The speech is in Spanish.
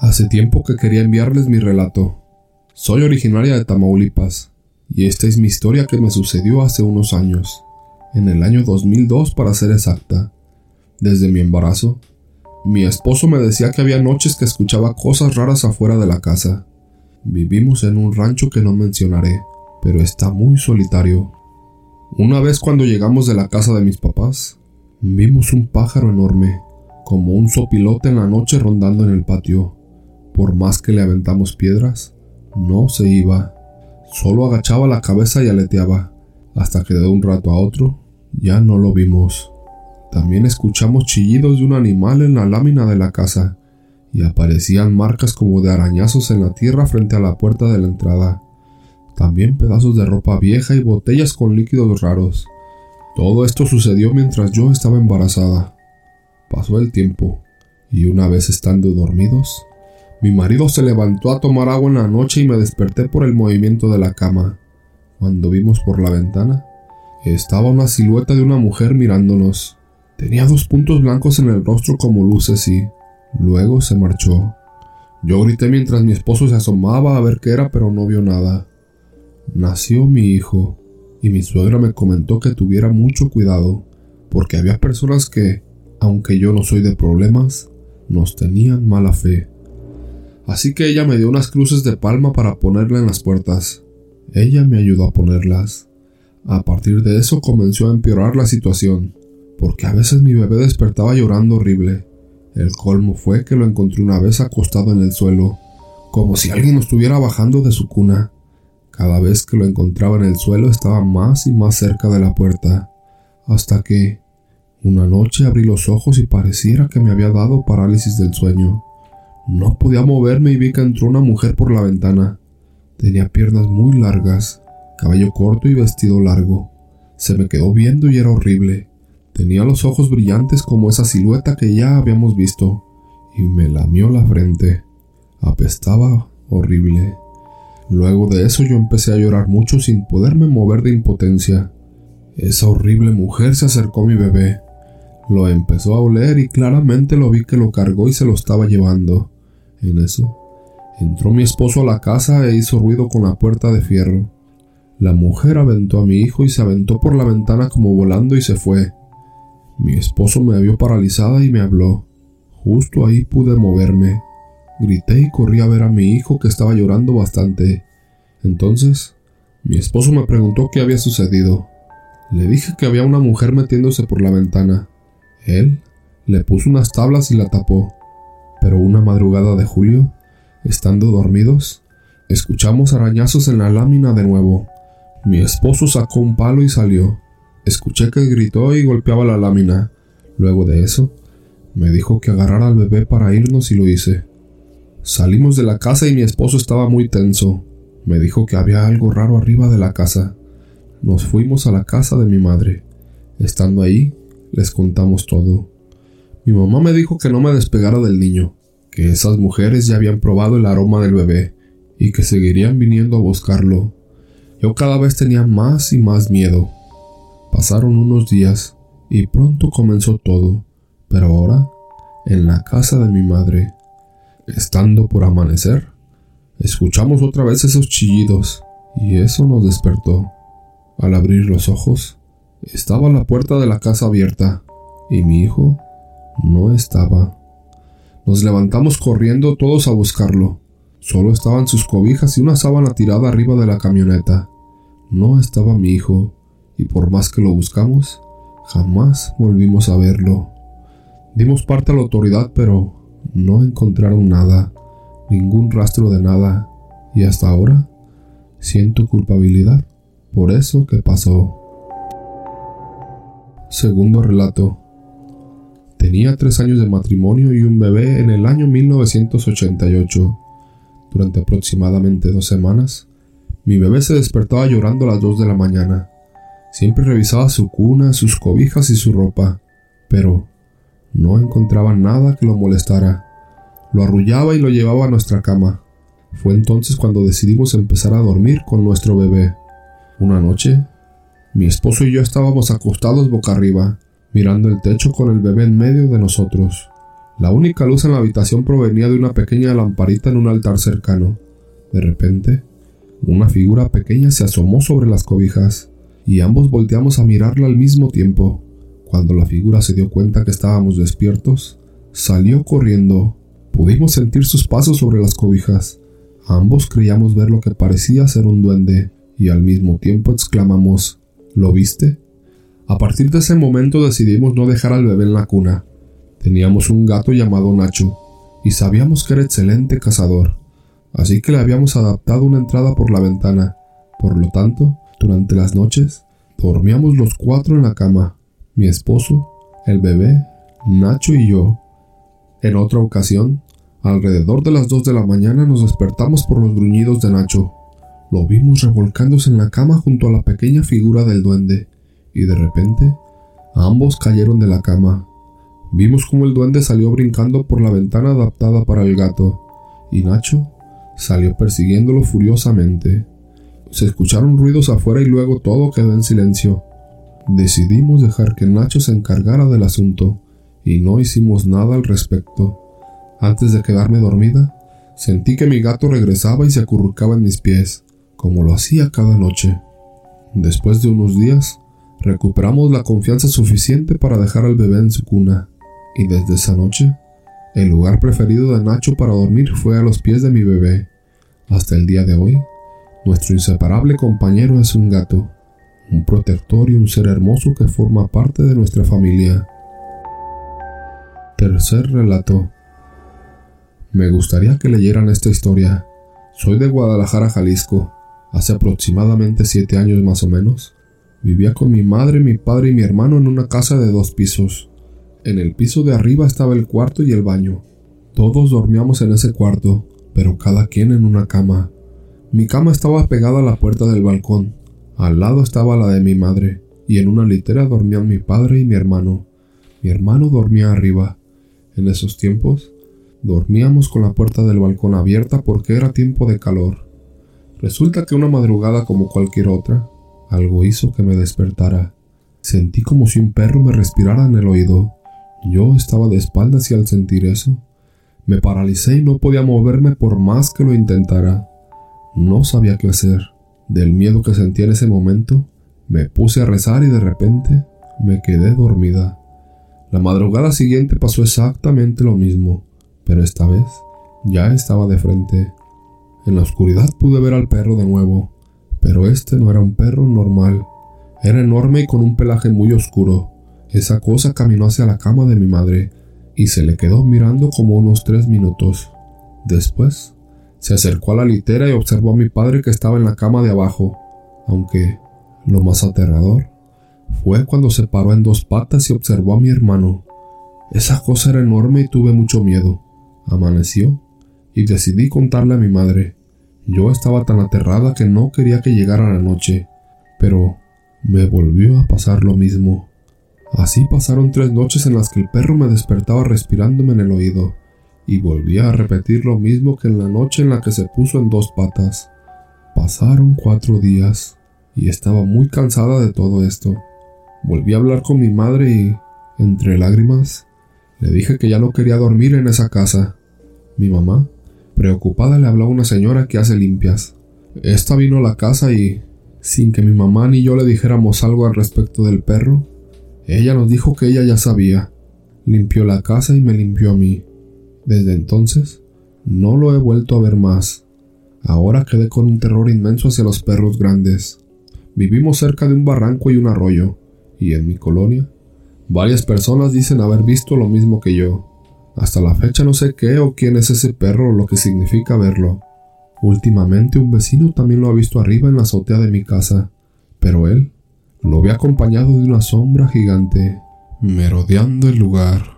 Hace tiempo que quería enviarles mi relato. Soy originaria de Tamaulipas, y esta es mi historia que me sucedió hace unos años, en el año 2002 para ser exacta. Desde mi embarazo, mi esposo me decía que había noches que escuchaba cosas raras afuera de la casa. Vivimos en un rancho que no mencionaré, pero está muy solitario. Una vez cuando llegamos de la casa de mis papás, vimos un pájaro enorme, como un sopilote en la noche rondando en el patio. Por más que le aventamos piedras, no se iba. Solo agachaba la cabeza y aleteaba, hasta que de un rato a otro ya no lo vimos. También escuchamos chillidos de un animal en la lámina de la casa, y aparecían marcas como de arañazos en la tierra frente a la puerta de la entrada. También pedazos de ropa vieja y botellas con líquidos raros. Todo esto sucedió mientras yo estaba embarazada. Pasó el tiempo, y una vez estando dormidos, mi marido se levantó a tomar agua en la noche y me desperté por el movimiento de la cama. Cuando vimos por la ventana, estaba una silueta de una mujer mirándonos. Tenía dos puntos blancos en el rostro como luces y luego se marchó. Yo grité mientras mi esposo se asomaba a ver qué era, pero no vio nada. Nació mi hijo, y mi suegra me comentó que tuviera mucho cuidado, porque había personas que, aunque yo no soy de problemas, nos tenían mala fe así que ella me dio unas cruces de palma para ponerla en las puertas. Ella me ayudó a ponerlas. A partir de eso comenzó a empeorar la situación, porque a veces mi bebé despertaba llorando horrible. El colmo fue que lo encontré una vez acostado en el suelo, como si alguien estuviera bajando de su cuna. Cada vez que lo encontraba en el suelo estaba más y más cerca de la puerta, hasta que, una noche abrí los ojos y pareciera que me había dado parálisis del sueño. No podía moverme y vi que entró una mujer por la ventana. Tenía piernas muy largas, cabello corto y vestido largo. Se me quedó viendo y era horrible. Tenía los ojos brillantes como esa silueta que ya habíamos visto, y me lamió la frente. Apestaba horrible. Luego de eso yo empecé a llorar mucho sin poderme mover de impotencia. Esa horrible mujer se acercó a mi bebé. Lo empezó a oler y claramente lo vi que lo cargó y se lo estaba llevando. En eso, entró mi esposo a la casa e hizo ruido con la puerta de fierro. La mujer aventó a mi hijo y se aventó por la ventana como volando y se fue. Mi esposo me vio paralizada y me habló. Justo ahí pude moverme. Grité y corrí a ver a mi hijo que estaba llorando bastante. Entonces, mi esposo me preguntó qué había sucedido. Le dije que había una mujer metiéndose por la ventana. Él le puso unas tablas y la tapó. Pero una madrugada de julio, estando dormidos, escuchamos arañazos en la lámina de nuevo. Mi esposo sacó un palo y salió. Escuché que gritó y golpeaba la lámina. Luego de eso, me dijo que agarrara al bebé para irnos y lo hice. Salimos de la casa y mi esposo estaba muy tenso. Me dijo que había algo raro arriba de la casa. Nos fuimos a la casa de mi madre. Estando ahí, les contamos todo. Mi mamá me dijo que no me despegara del niño, que esas mujeres ya habían probado el aroma del bebé y que seguirían viniendo a buscarlo. Yo cada vez tenía más y más miedo. Pasaron unos días y pronto comenzó todo, pero ahora, en la casa de mi madre, estando por amanecer, escuchamos otra vez esos chillidos y eso nos despertó. Al abrir los ojos, estaba la puerta de la casa abierta y mi hijo no estaba. Nos levantamos corriendo todos a buscarlo. Solo estaban sus cobijas y una sábana tirada arriba de la camioneta. No estaba mi hijo, y por más que lo buscamos, jamás volvimos a verlo. Dimos parte a la autoridad, pero no encontraron nada, ningún rastro de nada, y hasta ahora siento culpabilidad por eso que pasó. Segundo relato. Tenía tres años de matrimonio y un bebé en el año 1988. Durante aproximadamente dos semanas, mi bebé se despertaba llorando a las dos de la mañana. Siempre revisaba su cuna, sus cobijas y su ropa, pero no encontraba nada que lo molestara. Lo arrullaba y lo llevaba a nuestra cama. Fue entonces cuando decidimos empezar a dormir con nuestro bebé. Una noche, mi esposo y yo estábamos acostados boca arriba, mirando el techo con el bebé en medio de nosotros. La única luz en la habitación provenía de una pequeña lamparita en un altar cercano. De repente, una figura pequeña se asomó sobre las cobijas, y ambos volteamos a mirarla al mismo tiempo. Cuando la figura se dio cuenta que estábamos despiertos, salió corriendo. Pudimos sentir sus pasos sobre las cobijas. Ambos creíamos ver lo que parecía ser un duende, y al mismo tiempo exclamamos ¿Lo viste? A partir de ese momento decidimos no dejar al bebé en la cuna. Teníamos un gato llamado Nacho, y sabíamos que era excelente cazador, así que le habíamos adaptado una entrada por la ventana. Por lo tanto, durante las noches, dormíamos los cuatro en la cama, mi esposo, el bebé, Nacho y yo. En otra ocasión, alrededor de las dos de la mañana nos despertamos por los gruñidos de Nacho. Lo vimos revolcándose en la cama junto a la pequeña figura del duende, y de repente ambos cayeron de la cama. Vimos cómo el duende salió brincando por la ventana adaptada para el gato, y Nacho salió persiguiéndolo furiosamente. Se escucharon ruidos afuera y luego todo quedó en silencio. Decidimos dejar que Nacho se encargara del asunto, y no hicimos nada al respecto. Antes de quedarme dormida, sentí que mi gato regresaba y se acurrucaba en mis pies como lo hacía cada noche. Después de unos días, recuperamos la confianza suficiente para dejar al bebé en su cuna, y desde esa noche, el lugar preferido de Nacho para dormir fue a los pies de mi bebé. Hasta el día de hoy, nuestro inseparable compañero es un gato, un protector y un ser hermoso que forma parte de nuestra familia. Tercer relato. Me gustaría que leyeran esta historia. Soy de Guadalajara, Jalisco, Hace aproximadamente siete años más o menos, vivía con mi madre, mi padre y mi hermano en una casa de dos pisos. En el piso de arriba estaba el cuarto y el baño. Todos dormíamos en ese cuarto, pero cada quien en una cama. Mi cama estaba pegada a la puerta del balcón. Al lado estaba la de mi madre, y en una litera dormían mi padre y mi hermano. Mi hermano dormía arriba. En esos tiempos, dormíamos con la puerta del balcón abierta porque era tiempo de calor. Resulta que una madrugada como cualquier otra, algo hizo que me despertara. Sentí como si un perro me respirara en el oído. Yo estaba de espaldas y al sentir eso, me paralicé y no podía moverme por más que lo intentara. No sabía qué hacer. Del miedo que sentí en ese momento, me puse a rezar y de repente me quedé dormida. La madrugada siguiente pasó exactamente lo mismo, pero esta vez ya estaba de frente. En la oscuridad pude ver al perro de nuevo, pero este no era un perro normal. Era enorme y con un pelaje muy oscuro. Esa cosa caminó hacia la cama de mi madre y se le quedó mirando como unos tres minutos. Después, se acercó a la litera y observó a mi padre que estaba en la cama de abajo, aunque lo más aterrador fue cuando se paró en dos patas y observó a mi hermano. Esa cosa era enorme y tuve mucho miedo. Amaneció y decidí contarle a mi madre. Yo estaba tan aterrada que no quería que llegara la noche, pero me volvió a pasar lo mismo. Así pasaron tres noches en las que el perro me despertaba respirándome en el oído, y volvía a repetir lo mismo que en la noche en la que se puso en dos patas. Pasaron cuatro días, y estaba muy cansada de todo esto. Volví a hablar con mi madre y, entre lágrimas, le dije que ya no quería dormir en esa casa. Mi mamá Preocupada le habló a una señora que hace limpias. Esta vino a la casa y, sin que mi mamá ni yo le dijéramos algo al respecto del perro, ella nos dijo que ella ya sabía. Limpió la casa y me limpió a mí. Desde entonces, no lo he vuelto a ver más. Ahora quedé con un terror inmenso hacia los perros grandes. Vivimos cerca de un barranco y un arroyo, y en mi colonia, varias personas dicen haber visto lo mismo que yo. Hasta la fecha no sé qué o quién es ese perro o lo que significa verlo. Últimamente un vecino también lo ha visto arriba en la azotea de mi casa, pero él lo ve acompañado de una sombra gigante, merodeando el lugar.